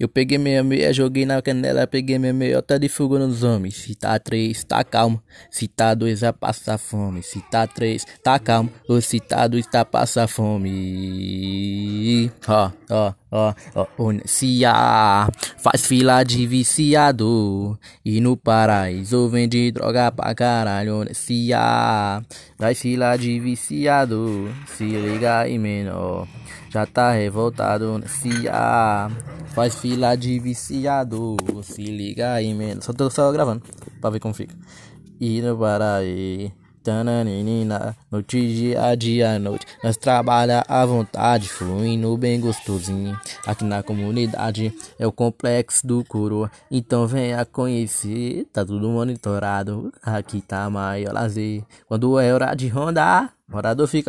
Eu peguei meia meia, joguei na canela, peguei minha meiota de fogo nos homens. Se tá três, tá calmo. Se tá dois, vai passar fome. Se tá três, tá calmo. Ou se tá dois, tá passar fome. Ó, ó, ó, ó, Onecia faz fila de viciado. E no paraíso vende droga pra caralho. Onecia faz fila de viciado. Se liga aí, menor. Já tá revoltado, Onecia faz fila de viciado. Se liga aí, menor. Só tô só gravando pra ver como fica. E no paraíso. Tananina, noite dia, dia, noite. Nós trabalha à vontade, fluindo bem gostosinho. Aqui na comunidade é o complexo do coroa. Então venha conhecer, tá tudo monitorado. Aqui tá maior lazer. Quando é hora de rondar, morador fica.